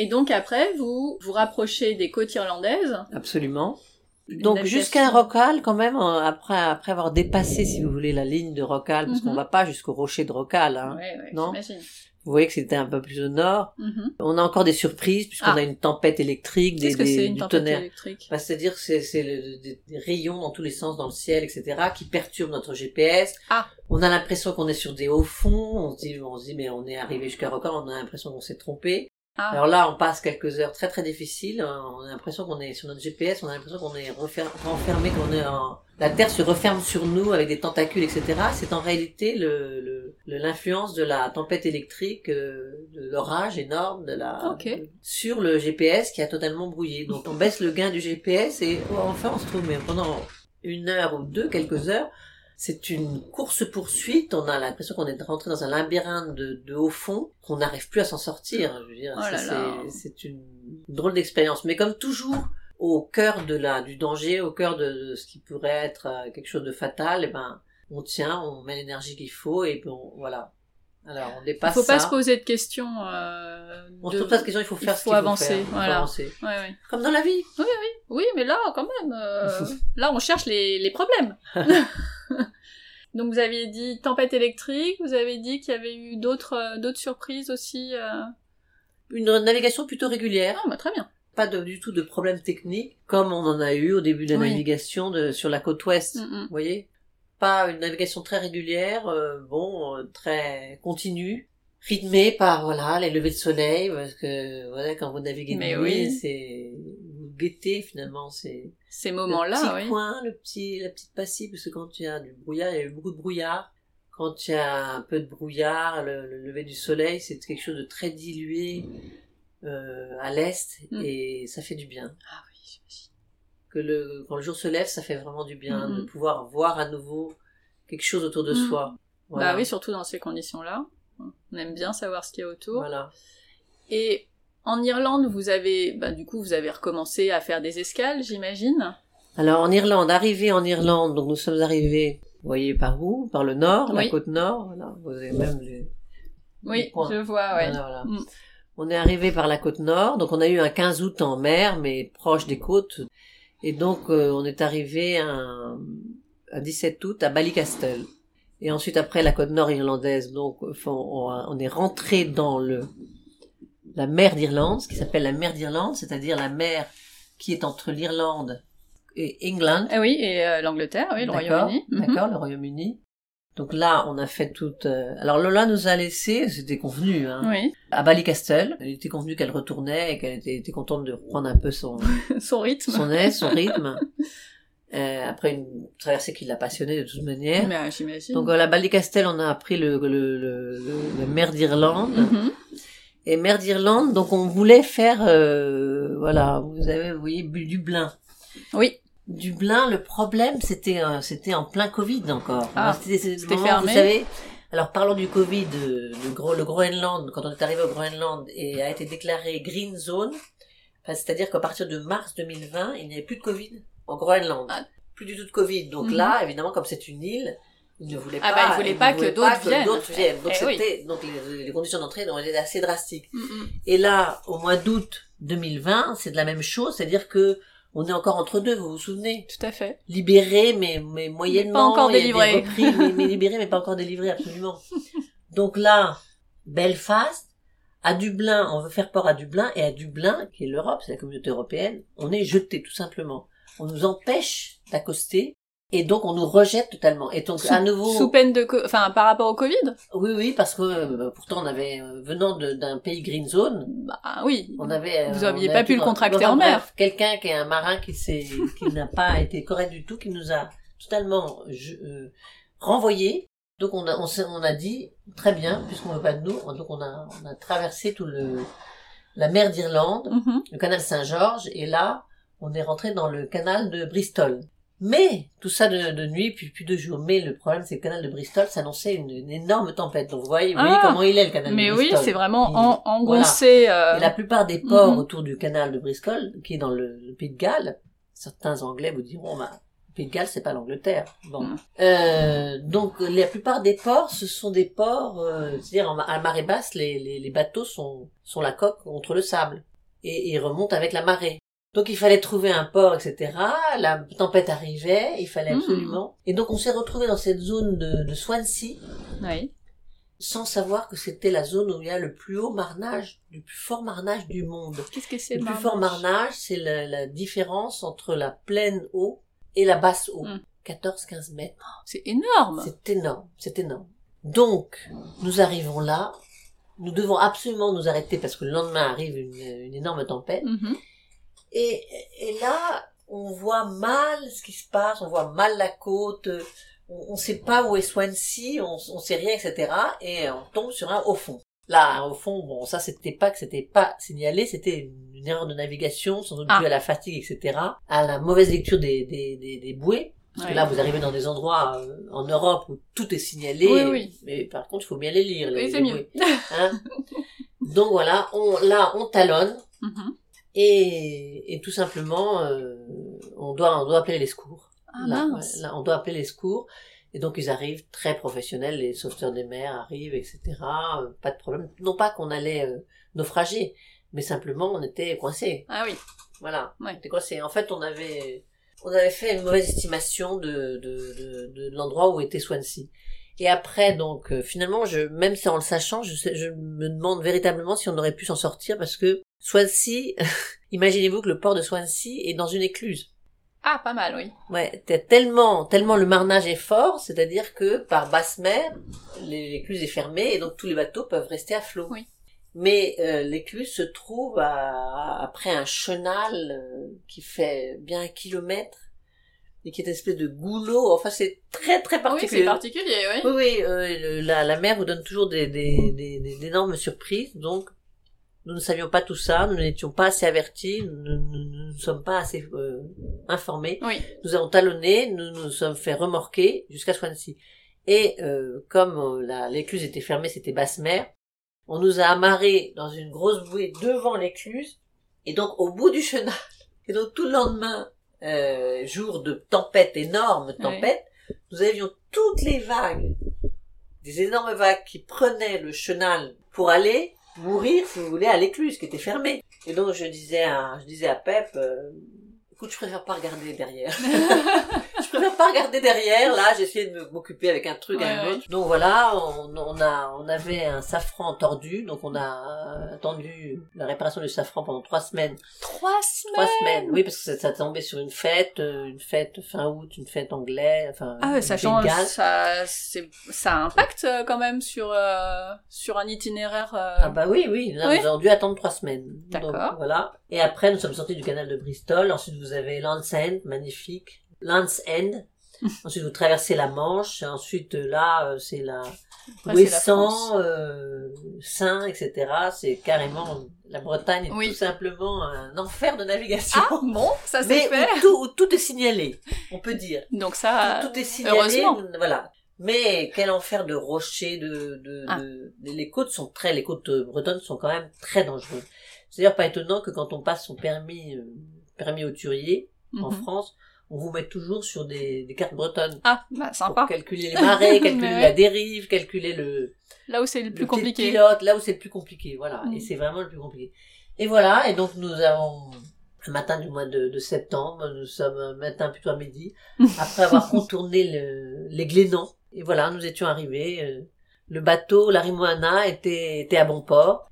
Et donc après, vous vous rapprochez des côtes irlandaises. Absolument. Donc jusqu'à Rocal quand même, euh, après après avoir dépassé, si vous voulez, la ligne de Rocal, parce qu'on Mhm. va pas jusqu'au rocher de Rocal. Hein. Ouais, ouais, Non. Vous voyez que c'était un peu plus au nord. Mhm. On a encore des surprises puisqu'on Ah. a une tempête électrique, des, que des- une du tempête tonnerre. électrique? Bah, C'est-à-dire c'est c'est le- des, des rayons dans tous les sens dans le ciel, etc., qui perturbent notre GPS. Ah. On a l'impression qu'on est sur des hauts fonds. On se dit, on se dit, mais on est arrivé jusqu'à Rocan, on a l'impression qu'on s'est trompé. Ah. Alors là, on passe quelques heures très très difficiles. Euh, On a l'impression qu'on est sur notre GPS, on a l'impression qu'on est renfermé, qu'on est en... La Terre se referme sur nous avec des tentacules, etc. C'est en réalité le l'influence de la tempête électrique, euh, de l'orage énorme, de la sur le GPS qui a totalement brouillé. Donc on baisse le gain du GPS et oh, enfin on se trouve mais pendant une heure ou deux, quelques heures, c'est une course poursuite. On a l'impression qu'on est rentré dans un labyrinthe de, de haut fond, qu'on n'arrive plus à s'en sortir. Je veux dire, Oh c'est- une drôle d'expérience. Mais comme toujours, au cœur de la du danger, au cœur de, de ce qui pourrait être euh, quelque chose de fatal, eh ben on tient, on met l'énergie qu'il faut et puis on, voilà. Alors on Il dépasse faut pas ça. se poser de questions. Euh, On de- se pose pas de questions, il faut il faire faut ce qu'il faut avancer, faire. Il faut voilà. avancer. Ouais, ouais. Comme dans la vie. Oui, mais là, quand même, euh, là, on cherche les, les problèmes. Donc, vous aviez dit tempête électrique, vous avez dit qu'il y avait eu d'autres euh, d'autres surprises aussi. euh. Une navigation plutôt régulière. Ah, bah, très bien. pas de- du tout de problèmes techniques comme on en a eu au début de la Oui. navigation de, sur la côte ouest. Mm, mm. Vous voyez Pas une navigation très régulière, euh, bon, euh, très continue, rythmée par voilà les levées de soleil, parce que voilà quand vous naviguez de Mais nuit, oui. c'est vous guettez finalement, Ces le moments-là, petit oui. coin, le petit la petite passée, parce que quand il y a du brouillard, il y a eu beaucoup de brouillard. Quand il y a un peu de brouillard, le, le lever du soleil, c'est quelque chose de très dilué euh, à l'est Mm. et ça fait du bien Ah oui, j'imagine. que le, quand le jour se lève, ça fait vraiment du bien de pouvoir voir à nouveau quelque chose autour de soi. Voilà. Bah oui, surtout dans ces conditions-là. On aime bien savoir ce qu'il y a autour. Voilà. Et en Irlande, vous avez, bah, du coup, vous avez recommencé à faire des escales, j'imagine. Alors en Irlande, arrivé en Irlande, donc nous sommes arrivés, vous voyez par où? Par le nord, la côte nord. Voilà. Vous avez même les, Oui, les points. je vois, ouais. Voilà, voilà. Mm. On est arrivé par la côte nord, donc on a eu un 15 août en mer, mais proche des côtes. Et donc euh, on est arrivé un, un 17 août à Ballycastle. Et ensuite après la côte nord irlandaise, donc on est rentré dans le la mer d'Irlande, ce qui s'appelle la mer d'Irlande, c'est-à-dire la mer qui est entre l'Irlande et England. Ah oui, et euh, l'Angleterre, oui, le D'accord, Royaume-Uni. Mhm. D'accord, le Royaume-Uni. Donc là, on a fait toute. euh, Alors Lola nous a laissé, c'était convenu, hein, Oui, à Ballycastle. Il était convenu qu'elle retournait et qu'elle était, était contente de reprendre un peu son, son rythme. son aise, son rythme. Euh, après une traversée qui l'a passionnée de toute manière. Mais, j'imagine. Donc voilà, Ballycastle, on a appris le, le, le, la d'Irlande. Mhm. Et mer d'Irlande, donc on voulait faire, euh, voilà, vous avez, vous voyez, Dublin. Oui, Dublin, le problème, c'était euh, c'était en plein Covid encore. Ah, c'était fermé. Vous savez, alors parlons du Covid, euh, le, Groenland, quand on est arrivé au Groenland et a été déclaré green zone, enfin, c'est-à-dire qu'à partir de mars 2020, il n'y avait plus de Covid au Groenland. Ah. Plus du tout de Covid. Donc Mhm. là, évidemment, comme c'est une île, ils ne Ah pas, bah, ils voulaient pas que d'autres viennent. d'autres viennent. Donc Eh oui. c'était, donc les, les conditions d'entrée ont été assez drastiques. Mhm. Et là, au mois d'août 2020, c'est de la même chose, c'est-à-dire que on est encore entre deux, vous vous souvenez? Tout à fait. libéré, mais, mais moyennement. encore il y a des délivré. repris, mais, mais libéré, mais pas encore délivré, absolument. Donc là, Belfast, à Dublin, on veut faire port à Dublin, et à Dublin, qui est l'Europe, c'est la communauté européenne, on est jeté, tout simplement. On nous empêche d'accoster, et donc on nous rejette totalement. Et donc, Sous- à nouveau, Sous peine de, enfin, par rapport au Covid? oui, oui, parce que euh, pourtant on avait, euh, venant d'un pays green zone, Bah oui. on avait, euh, Vous aviez on pas pu le contracter en mer. Quelqu'un qui est un marin qui s'est, qui n'a pas été correct du tout, qui nous a totalement je- euh, renvoyé. Donc on a, on, on a dit très bien, puisqu'on veut pas de nous, donc on a, on a traversé tout le la mer d'Irlande, Mhm. le canal Saint-Georges, et là on est rentré dans le canal de Bristol. Mais tout ça de, de nuit, puis de jour. Mais le problème, c'est que le canal de Bristol s'annonçait une, une énorme tempête. Donc vous voyez, vous voyez Ah. comment il est le canal Mais de oui, Bristol. c'est vraiment en, engoncé. euh, et la plupart des ports Mhm. autour du canal de Bristol, qui est dans le, le pays de Galles, certains Anglais vous diront, bah, Pays de Galles, c'est pas l'Angleterre. Bon. Mm. Euh, donc la plupart des ports, ce sont des ports, euh, c'est-à-dire à marée basse, les, les, les bateaux sont, sont la coque contre le sable et ils remontent avec la marée. Donc il fallait trouver un port, etc. La tempête arrivait, il fallait Mm. absolument. Et donc on s'est retrouvé dans cette zone de, de Swansea Oui. sans savoir que c'était la zone où il y a le plus haut marnage, le plus fort marnage du monde. Qu'est-ce que c'est Le le plus fort marnage c'est la, la différence entre la pleine eau et la basse eau. Mm. 14-15 mètres. C'est énorme. C'est énorme, c'est énorme. Donc, nous arrivons là. Nous devons absolument nous arrêter parce que le lendemain arrive une, une énorme tempête. Mhm. Et, et là, on voit mal ce qui se passe, on voit mal la côte, on ne sait pas où est Swansea, on, on sait rien, etc. Et on tombe sur un au fond. Là, au fond, bon, ça c'était pas que c'était pas signalé, c'était une, erreur de navigation, sans doute Ah. due à la fatigue, etc. À la mauvaise lecture des, des, des, des bouées. Parce que là, vous arrivez dans des endroits euh, en Europe où tout est signalé. Oui, oui. Mais par contre, il faut bien les lire. Les, Oui, c'est mieux. hein. Donc voilà, on, là, on talonne. Mhm. Et, et tout simplement, euh, on doit on doit appeler les secours. Ah là, mince. ouais, là, on doit appeler les secours. Et donc ils arrivent très professionnels, les sauveteurs des mers arrivent, etc. Euh, Pas de problème. Non pas qu'on allait euh, naufrager, mais simplement on était coincés. Ah oui. Voilà, Ouais. on était coincés. En fait, on avait on avait fait une mauvaise estimation de de, de, de l'endroit où était Swansea. Et après, donc, euh, finalement, je, même si en le sachant, je, sais- je me demande véritablement si on aurait pu s'en sortir parce que Swansea, imaginez-vous que le port de Swansea est dans une écluse. Ah, pas mal, oui. Ouais, tellement, tellement le marnage est fort, c'est-à-dire que par basse mer, l'é- l'écluse est fermée et donc tous les bateaux peuvent rester à flot. Oui. Mais euh, l'écluse se trouve à- après un chenal euh, qui fait bien un kilomètre et qui est une espèce de goulot. Enfin, c'est très très Oui, particulier. c'est particulier, oui. Oui, oui, euh, la, la mer vous donne toujours des, des, d'énormes surprises, donc nous ne savions pas tout ça, nous n'étions pas assez avertis, nous ne sommes pas assez euh, informés. Oui. Nous avons talonné, nous nous sommes fait remorquer jusqu'à Swansea. Et euh, comme la- l'écluse était fermée, c'était basse mer, on nous a amarrés dans une grosse bouée devant l'écluse, et donc au bout du chenal. Et donc tout le lendemain, euh, jour de tempête, énorme tempête, nous avions toutes les vagues, des énormes vagues qui prenaient le chenal pour aller mourir, si vous voulez, à l'écluse qui était fermée. Et donc je disais à, je disais à Pep, euh, écoute, je préfère pas regarder derrière. je préfère pas regarder derrière. Là, essayé de m'occuper avec un truc, Ouais, un ouais. autre. Donc voilà, on, on a, on avait un safran tordu, donc on a attendu la réparation du safran pendant trois semaines. Trois semaines. Trois semaines, oui, parce que ça, ça tombait sur une fête, euh, une fête fin août, une fête anglaise, enfin. Ah ouais, ça change, ça, c'est, ça impacte euh, quand même sur, euh, sur un itinéraire. euh, Ah bah oui, oui, là, Oui. nous avons dû attendre trois semaines. D'accord. Voilà. Et après, nous sommes sortis du canal de Bristol. Ensuite, vous avez Land's End, magnifique. Land's End. Ensuite, vous traversez la Manche. Ensuite, là, euh, c'est la c'est. Ouessant, euh, Saint, etc. C'est carrément la Bretagne est Oui. tout simplement un enfer de navigation. Ah bon, ça Mais fait. où tout, où tout est signalé, on peut dire. Donc ça, tout, tout est signalé, heureusement. voilà. Mais quel enfer de rochers, de, de, Ah. de- les côtes sont très, les côtes euh, bretonnes sont quand même très dangereuses. C'est d'ailleurs pas étonnant que quand on passe son permis, euh, permis auturier en Mhm. France, on vous met toujours sur des, des cartes bretonnes Ah, bah, sympa. pour calculer les marées, calculer la dérive, calculer le, Là où c'est le plus le compliqué. pilote, là où c'est le plus compliqué, voilà. Mm. Et c'est vraiment le plus compliqué. Et voilà, et donc nous avons un matin du mois de, de septembre, nous sommes un matin plutôt à midi, après avoir contourné le, les Glénans. Et voilà, nous étions arrivés. euh, le bateau, la Rimoana, était, était à bon port.